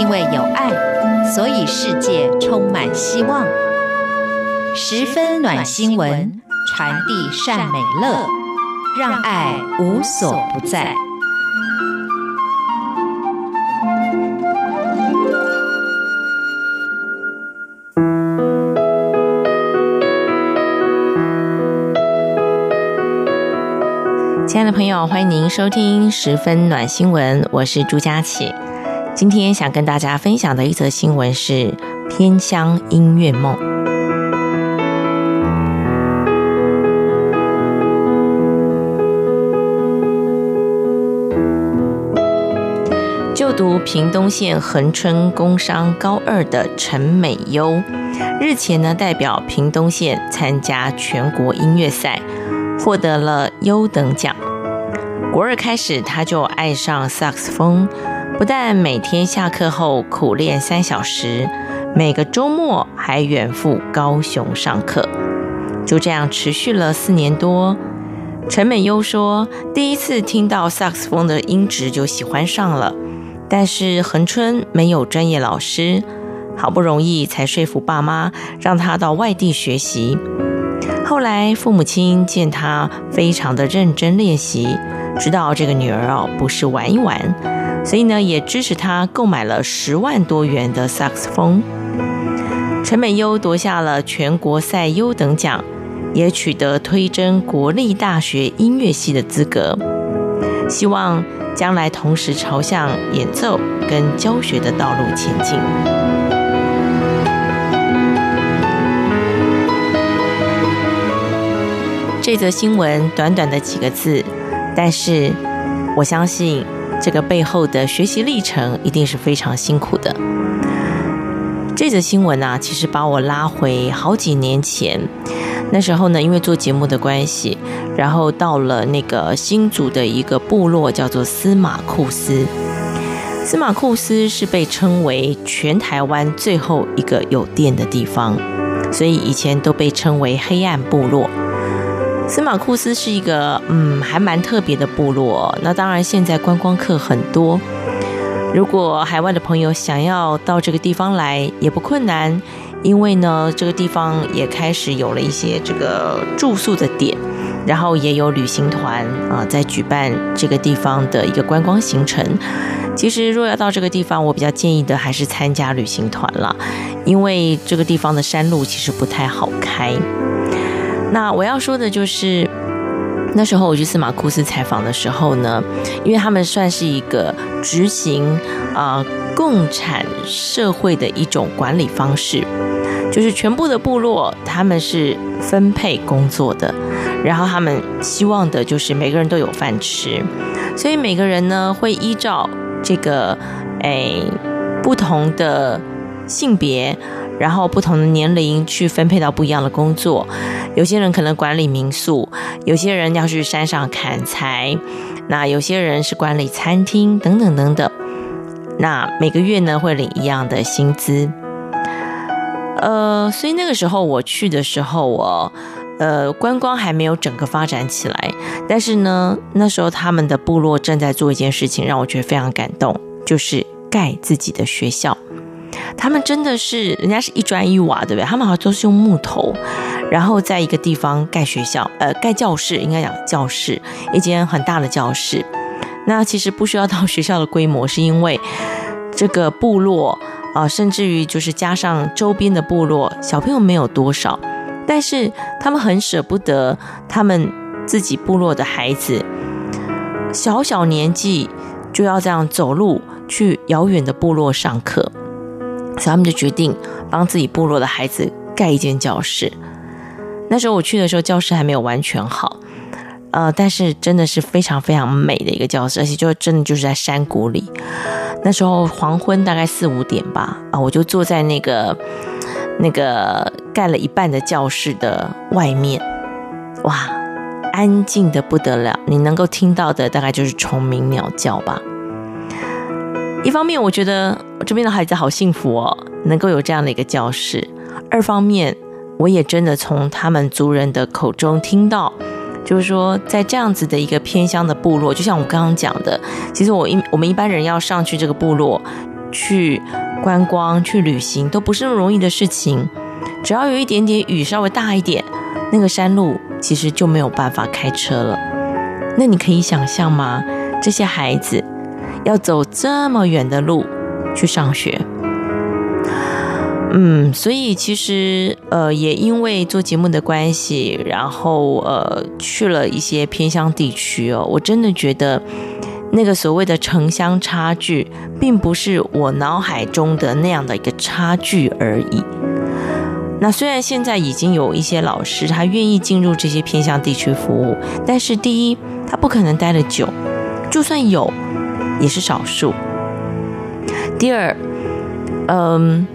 因为有爱，所以世界充满希望。十分暖新闻，传递善美乐，让爱无所不在。亲爱的朋友，欢迎您收听十分暖新闻，我是朱佳琪。今天想跟大家分享的一则新闻是《天香音乐梦》。就读屏东县恒春工商高二的陈美优，日前呢代表屏东县参加全国音乐赛。获得了优等奖。国二开始，他就爱上萨克斯风，不但每天下课后苦练三小时，每个周末还远赴高雄上课。就这样持续了四年多。陈美优说，第一次听到萨克斯风的音质就喜欢上了，但是恒春没有专业老师，好不容易才说服爸妈让他到外地学习。后来父母亲见他非常的认真练习，知道这个女儿哦不是玩一玩，所以呢也支持他购买了十万多元的萨克斯风。陈美优夺下了全国赛优等奖，也取得推甄国立大学音乐系的资格，希望将来同时朝向演奏跟教学的道路前进。这则新闻短短的几个字，但是我相信这个背后的学习历程一定是非常辛苦的。这则新闻啊，其实把我拉回好几年前。那时候呢，因为做节目的关系，然后到了那个新竹的一个部落，叫做司马库斯。司马库斯是被称为全台湾最后一个有电的地方，所以以前都被称为黑暗部落。司马库斯是一个嗯，还蛮特别的部落。那当然，现在观光客很多。如果海外的朋友想要到这个地方来，也不困难，因为呢，这个地方也开始有了一些这个住宿的点，然后也有旅行团啊，在举办这个地方的一个观光行程。其实，若要到这个地方，我比较建议的还是参加旅行团了，因为这个地方的山路其实不太好开。那我要说的就是，那时候我去司马库斯采访的时候呢，因为他们算是一个执行啊、共产社会的一种管理方式，就是全部的部落他们是分配工作的，然后他们希望的就是每个人都有饭吃，所以每个人呢会依照这个诶不同的性别。然后不同的年龄去分配到不一样的工作，有些人可能管理民宿，有些人要去山上砍柴，那有些人是管理餐厅等等等等。那每个月呢会领一样的薪资。呃，所以那个时候我去的时候，我呃观光还没有整个发展起来，但是呢那时候他们的部落正在做一件事情，让我觉得非常感动，就是盖自己的学校。他们真的是，人家是一砖一瓦，对不对？他们好像都是用木头，然后在一个地方盖学校，呃，盖教室，应该讲教室，一间很大的教室。那其实不需要到学校的规模，是因为这个部落啊、甚至于就是加上周边的部落，小朋友没有多少，但是他们很舍不得他们自己部落的孩子，小小年纪就要这样走路去遥远的部落上课。所以他们就决定帮自己部落的孩子盖一间教室。那时候我去的时候，教室还没有完全好，呃，但是真的是非常非常美的一个教室，而且就真的就是在山谷里。那时候黄昏大概四五点吧，啊，我就坐在那个那个盖了一半的教室的外面，哇，安静的不得了，你能够听到的大概就是虫鸣鸟叫吧。一方面，我觉得这边的孩子好幸福哦，能够有这样的一个教室；二方面，我也真的从他们族人的口中听到，就是说，在这样子的一个偏乡的部落，就像我刚刚讲的，其实我一我们一般人要上去这个部落，去观光、去旅行都不是那么容易的事情。只要有一点点雨，稍微大一点，那个山路其实就没有办法开车了。那你可以想象吗？这些孩子要走这么远的路去上学。嗯，所以其实呃，也因为做节目的关系，然后呃，去了一些偏乡地区哦，我真的觉得那个所谓的城乡差距，并不是我脑海中的那样的一个差距而已。那虽然现在已经有一些老师他愿意进入这些偏乡地区服务，但是第一，他不可能待得久，就算有，也是少数。第二，嗯。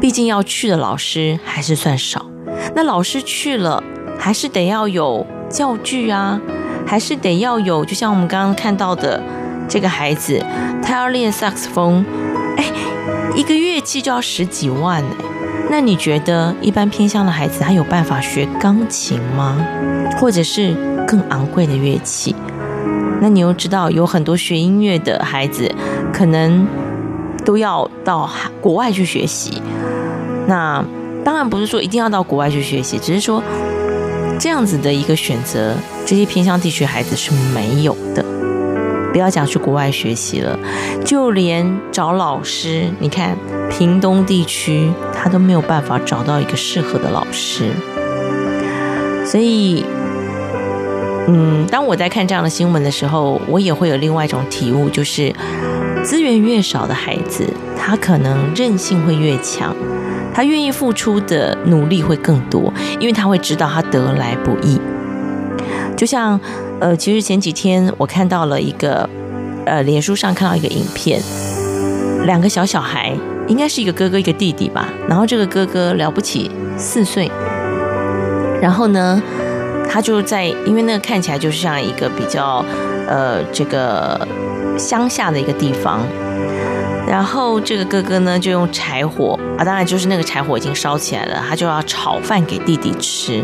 毕竟要去的老师还是算少，那老师去了，还是得要有教具啊，还是得要有，就像我们刚刚看到的这个孩子，他要练萨克斯风，哎，一个乐器就要十几万呢。那你觉得一般偏乡的孩子，他有办法学钢琴吗？或者是更昂贵的乐器？那你又知道有很多学音乐的孩子，可能都要到国外去学习。那当然不是说一定要到国外去学习，只是说这样子的一个选择，这些偏乡地区孩子是没有的。不要讲去国外学习了，就连找老师，你看屏东地区他都没有办法找到一个适合的老师。所以，嗯，当我在看这样的新闻的时候，我也会有另外一种体悟，就是资源越少的孩子，他可能韧性会越强。他愿意付出的努力会更多，因为他会知道他得来不易。就像，呃，其实前几天我看到了一个，呃，脸书上看到一个影片，两个小小孩，应该是一个哥哥一个弟弟吧。然后这个哥哥了不起四岁，然后呢，他就在，因为那个看起来就是像一个比较，呃，这个乡下的一个地方。然后这个哥哥呢，就用柴火啊，当然就是那个柴火已经烧起来了，他就要炒饭给弟弟吃。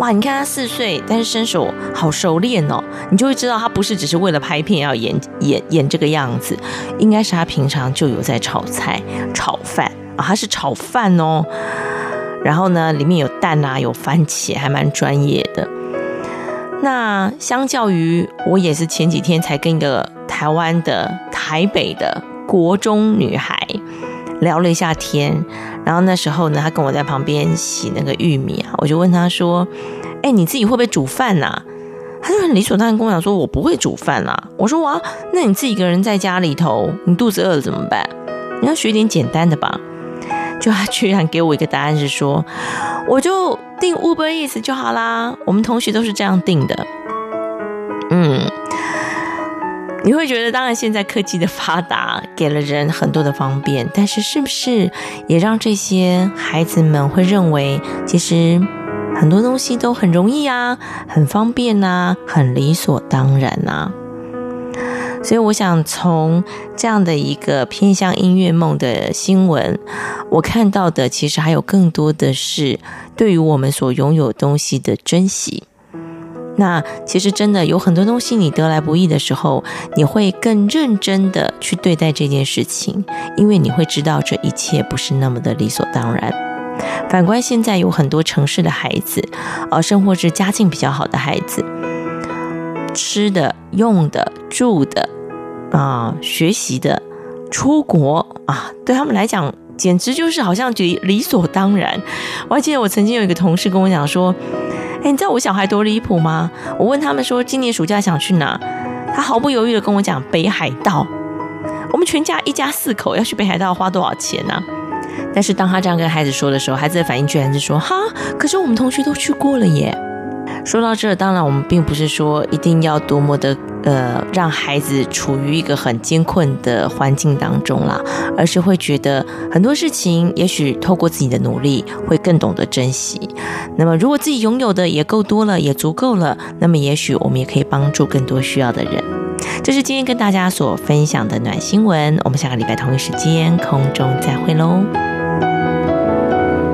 哇，你看他四岁，但是身手好熟练哦，你就会知道他不是只是为了拍片要演演演这个样子，应该是他平常就有在炒菜、炒饭啊，他是炒饭哦。然后呢，里面有蛋啊，有番茄，还蛮专业的。那相较于我，也是前几天才跟一个台湾的台北的。国中女孩聊了一下天，然后那时候呢，她跟我在旁边洗那个玉米啊，我就问她说：“哎，你自己会不会煮饭呐？”她就很理所当然跟我讲说：“我不会煮饭啦。”我说：“哇，那你自己一个人在家里头，你肚子饿了怎么办？你要学点简单的吧。”就他居然给我一个答案是说：“ 我就订 Uber Eats 就好啦。”我们同学都是这样订的。嗯。你会觉得，当然现在科技的发达给了人很多的方便，但是是不是也让这些孩子们会认为，其实很多东西都很容易啊，很方便啊，很理所当然啊？所以我想从这样的一个偏向音乐梦的新闻，我看到的其实还有更多的是对于我们所拥有东西的珍惜。那其实真的有很多东西，你得来不易的时候，你会更认真的去对待这件事情，因为你会知道这一切不是那么的理所当然。反观现在有很多城市的孩子，呃，生活是家境比较好的孩子，吃的、用的、住的，啊、学习的、出国啊，对他们来讲，简直就是好像理理所当然。我还记得我曾经有一个同事跟我讲说。哎，你知道我小孩多离谱吗？我问他们说今年暑假想去哪，他毫不犹豫的跟我讲北海道。我们全家一家四口要去北海道花多少钱呢？但是当他这样跟孩子说的时候，孩子的反应居然是说：哈，可是我们同学都去过了耶。说到这，当然我们并不是说一定要多么的呃让孩子处于一个很艰困的环境当中啦，而是会觉得很多事情也许透过自己的努力会更懂得珍惜。那么如果自己拥有的也够多了，也足够了，那么也许我们也可以帮助更多需要的人。这是今天跟大家所分享的暖新闻，我们下个礼拜同一时间空中再会喽。